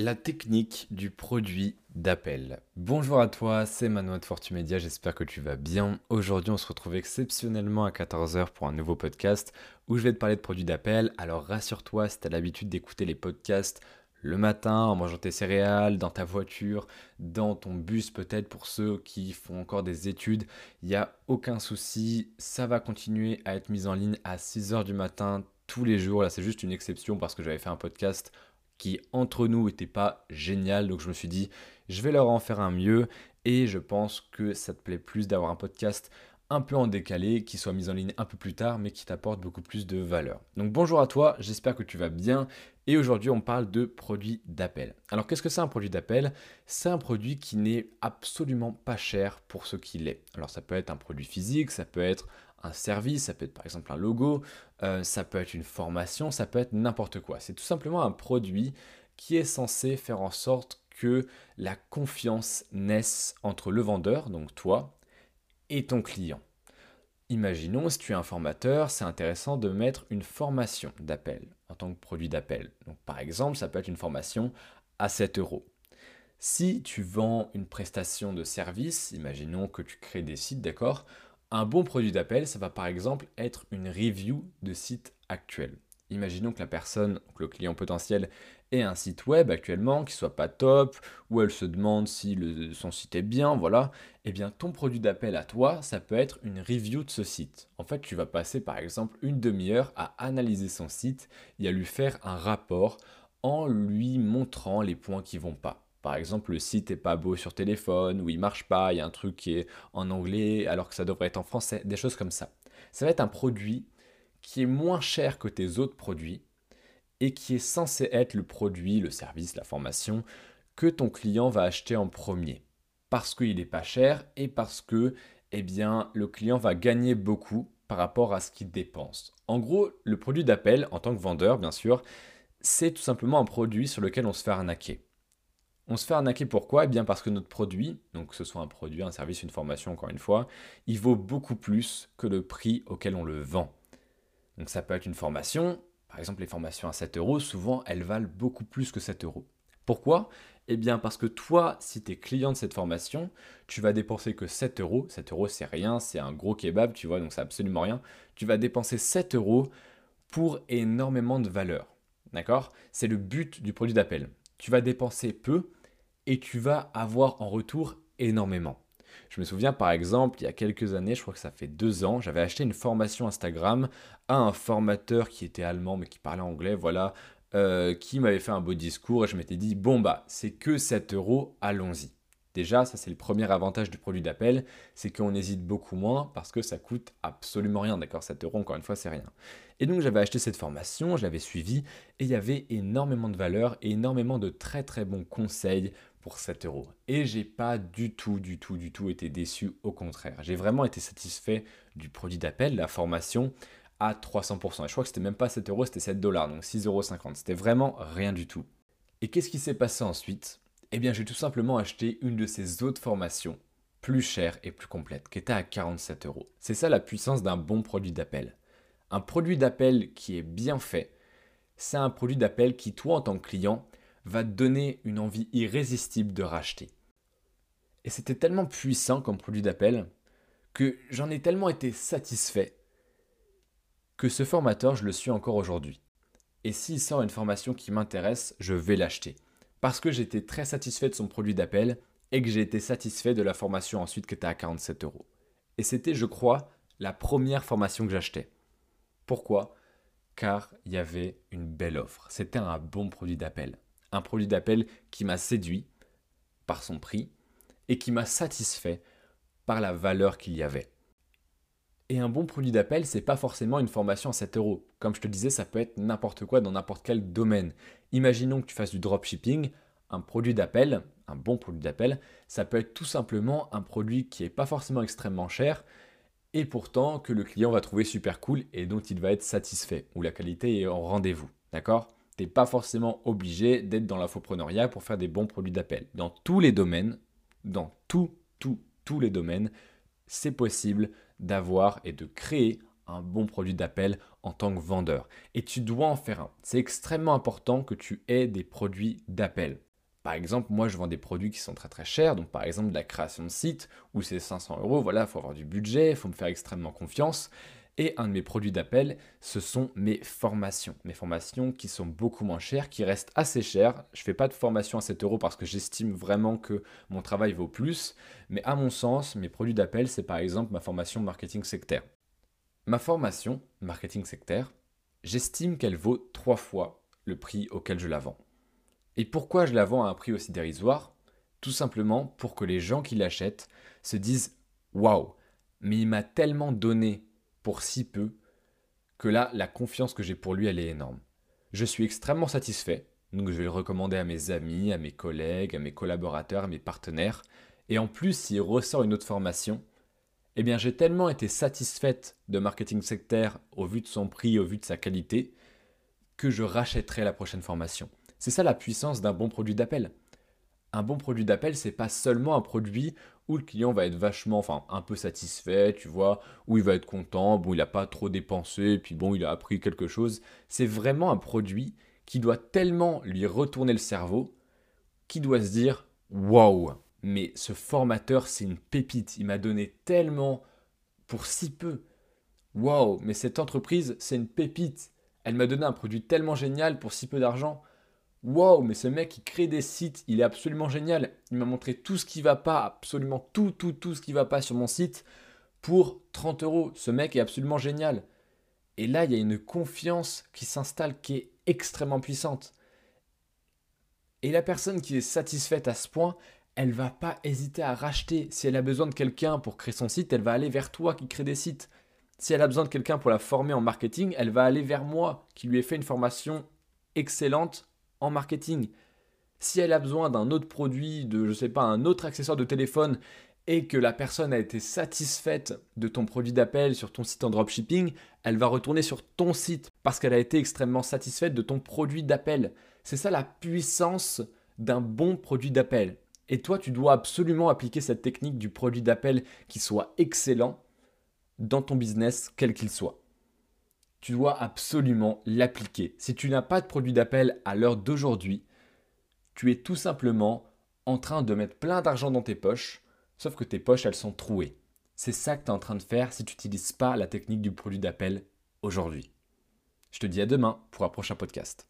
La technique du produit d'appel. Bonjour à toi, c'est Manuel de Fortumedia, j'espère que tu vas bien. Aujourd'hui, on se retrouve exceptionnellement à 14h pour un nouveau podcast où je vais te parler de produits d'appel. Alors rassure-toi, si tu as l'habitude d'écouter les podcasts le matin en mangeant tes céréales, dans ta voiture, dans ton bus peut-être pour ceux qui font encore des études, il n'y a aucun souci, ça va continuer à être mis en ligne à 6h du matin tous les jours. Là, c'est juste une exception parce que j'avais fait un podcast qui entre nous n'était pas génial. Donc je me suis dit, je vais leur en faire un mieux. Et je pense que ça te plaît plus d'avoir un podcast un peu en décalé, qui soit mis en ligne un peu plus tard, mais qui t'apporte beaucoup plus de valeur. Donc bonjour à toi, j'espère que tu vas bien. Et aujourd'hui, on parle de produits d'appel. Alors qu'est-ce que c'est un produit d'appel? C'est un produit qui n'est absolument pas cher pour ce qu'il est. Alors ça peut être un produit physique, ça peut être un service, ça peut être par exemple un logo, euh, ça peut être une formation, ça peut être n'importe quoi. C'est tout simplement un produit qui est censé faire en sorte que la confiance naisse entre le vendeur, donc toi, et ton client. Imaginons, si tu es un formateur, c'est intéressant de mettre une formation d'appel en tant que produit d'appel. Donc par exemple, ça peut être une formation à 7 euros. Si tu vends une prestation de service, imaginons que tu crées des sites, d'accord un bon produit d'appel, ça va par exemple être une review de site actuel. Imaginons que la personne, le client potentiel, ait un site web actuellement qui soit pas top, ou elle se demande si son site est bien, voilà. Eh bien, ton produit d'appel à toi, ça peut être une review de ce site. En fait, tu vas passer par exemple une demi-heure à analyser son site et à lui faire un rapport en lui montrant les points qui vont pas. Par exemple, le site est pas beau sur téléphone, ou il marche pas, il y a un truc qui est en anglais alors que ça devrait être en français, des choses comme ça. Ça va être un produit qui est moins cher que tes autres produits et qui est censé être le produit, le service, la formation que ton client va acheter en premier. Parce qu'il n'est pas cher et parce que eh bien, le client va gagner beaucoup par rapport à ce qu'il dépense. En gros, le produit d'appel, en tant que vendeur, bien sûr, c'est tout simplement un produit sur lequel on se fait arnaquer. On se fait arnaquer pourquoi? Eh bien parce que notre produit, donc que ce soit un produit, un service, une formation, encore une fois, il vaut beaucoup plus que le prix auquel on le vend. Donc ça peut être une formation, par exemple les formations à 7 euros, souvent elles valent beaucoup plus que 7 euros. Pourquoi? Eh bien parce que toi, si tu es client de cette formation, tu vas dépenser que 7 euros. 7 euros c'est rien, c'est un gros kebab, tu vois, donc c'est absolument rien. Tu vas dépenser 7 euros pour énormément de valeur. D'accord? C'est le but du produit d'appel. Tu vas dépenser peu et tu vas avoir en retour énormément. Je me souviens par exemple, il y a quelques années, je crois que ça fait deux ans, j'avais acheté une formation Instagram à un formateur qui était allemand mais qui parlait anglais, voilà, euh, qui m'avait fait un beau discours et je m'étais dit, bon bah, c'est que 7 euros, allons-y. Déjà, ça c'est le premier avantage du produit d'appel, c'est qu'on hésite beaucoup moins parce que ça coûte absolument rien, d'accord 7 euros, encore une fois, c'est rien. Et donc j'avais acheté cette formation, je l'avais suivie et il y avait énormément de valeur et énormément de très très bons conseils pour 7 euros. Et j'ai pas du tout, du tout, du tout été déçu, au contraire. J'ai vraiment été satisfait du produit d'appel, la formation, à 300%. Et je crois que c'était même pas 7 euros, c'était 7 dollars, donc 6,50 euros. C'était vraiment rien du tout. Et qu'est-ce qui s'est passé ensuite? Eh bien, j'ai tout simplement acheté une de ces autres formations, plus chère et plus complète, qui était à 47 euros. C'est ça la puissance d'un bon produit d'appel. Un produit d'appel qui est bien fait, c'est un produit d'appel qui, toi, en tant que client, va te donner une envie irrésistible de racheter. Et c'était tellement puissant comme produit d'appel que j'en ai tellement été satisfait que ce formateur, je le suis encore aujourd'hui. Et s'il sort une formation qui m'intéresse, je vais l'acheter. Parce que j'étais très satisfait de son produit d'appel et que j'ai été satisfait de la formation ensuite qui était à 47 euros. Et c'était, je crois, la première formation que j'achetais. Pourquoi? Car il y avait une belle offre. C'était un bon produit d'appel un produit d'appel qui m'a séduit par son prix et qui m'a satisfait par la valeur qu'il y avait. Et un bon produit d'appel, c'est pas forcément une formation à 7 euros. Comme je te disais, ça peut être n'importe quoi dans n'importe quel domaine. Imaginons que tu fasses du dropshipping, un produit d'appel, un bon produit d'appel, ça peut être tout simplement un produit qui n'est pas forcément extrêmement cher et pourtant que le client va trouver super cool et dont il va être satisfait, ou la qualité est en rendez-vous. D'accord? N'es pas forcément obligé d'être dans l'infopreneuriat pour faire des bons produits d'appel. Dans tous les domaines, dans tout, tout, tous les domaines, c'est possible d'avoir et de créer un bon produit d'appel en tant que vendeur. Et tu dois en faire un. C'est extrêmement important que tu aies des produits d'appel. Par exemple, moi, je vends des produits qui sont très très chers, donc par exemple la création de site, où c'est 500 euros, voilà, il faut avoir du budget, il faut me faire extrêmement confiance. Et un de mes produits d'appel, ce sont mes formations. Mes formations qui sont beaucoup moins chères, qui restent assez chères. Je ne fais pas de formation à 7 euros parce que j'estime vraiment que mon travail vaut plus. Mais à mon sens, mes produits d'appel, c'est par exemple ma formation marketing sectaire. Ma formation marketing sectaire, j'estime qu'elle vaut trois fois le prix auquel je la vends. Et pourquoi je la vends à un prix aussi dérisoire? Tout simplement pour que les gens qui l'achètent se disent Waouh, mais il m'a tellement donné pour si peu que là, la confiance que j'ai pour lui, elle est énorme. Je suis extrêmement satisfait, donc je vais le recommander à mes amis, à mes collègues, à mes collaborateurs, à mes partenaires. Et en plus, s'il ressort une autre formation, eh bien j'ai tellement été satisfaite de marketing sectaire au vu de son prix, au vu de sa qualité, que je rachèterai la prochaine formation. C'est ça la puissance d'un bon produit d'appel un bon produit d'appel, c'est pas seulement un produit où le client va être vachement, enfin, un peu satisfait, tu vois, où il va être content, bon, il n'a pas trop dépensé, puis bon, il a appris quelque chose. C'est vraiment un produit qui doit tellement lui retourner le cerveau, qui doit se dire, waouh, mais ce formateur, c'est une pépite, il m'a donné tellement pour si peu. Waouh, mais cette entreprise, c'est une pépite. Elle m'a donné un produit tellement génial pour si peu d'argent. Wow, mais ce mec, il crée des sites, il est absolument génial. Il m'a montré tout ce qui va pas, absolument tout, tout, tout ce qui va pas sur mon site pour 30 euros. Ce mec est absolument génial. Et là, il y a une confiance qui s'installe qui est extrêmement puissante. Et la personne qui est satisfaite à ce point, elle va pas hésiter à racheter. Si elle a besoin de quelqu'un pour créer son site, elle va aller vers toi qui crée des sites. Si elle a besoin de quelqu'un pour la former en marketing, elle va aller vers moi qui lui ai fait une formation excellente marketing. Si elle a besoin d'un autre produit, de je sais pas, un autre accessoire de téléphone et que la personne a été satisfaite de ton produit d'appel sur ton site en dropshipping, elle va retourner sur ton site parce qu'elle a été extrêmement satisfaite de ton produit d'appel. C'est ça la puissance d'un bon produit d'appel. Et toi, tu dois absolument appliquer cette technique du produit d'appel qui soit excellent dans ton business, quel qu'il soit tu dois absolument l'appliquer. Si tu n'as pas de produit d'appel à l'heure d'aujourd'hui, tu es tout simplement en train de mettre plein d'argent dans tes poches, sauf que tes poches, elles sont trouées. C'est ça que tu es en train de faire si tu n'utilises pas la technique du produit d'appel aujourd'hui. Je te dis à demain pour un prochain podcast.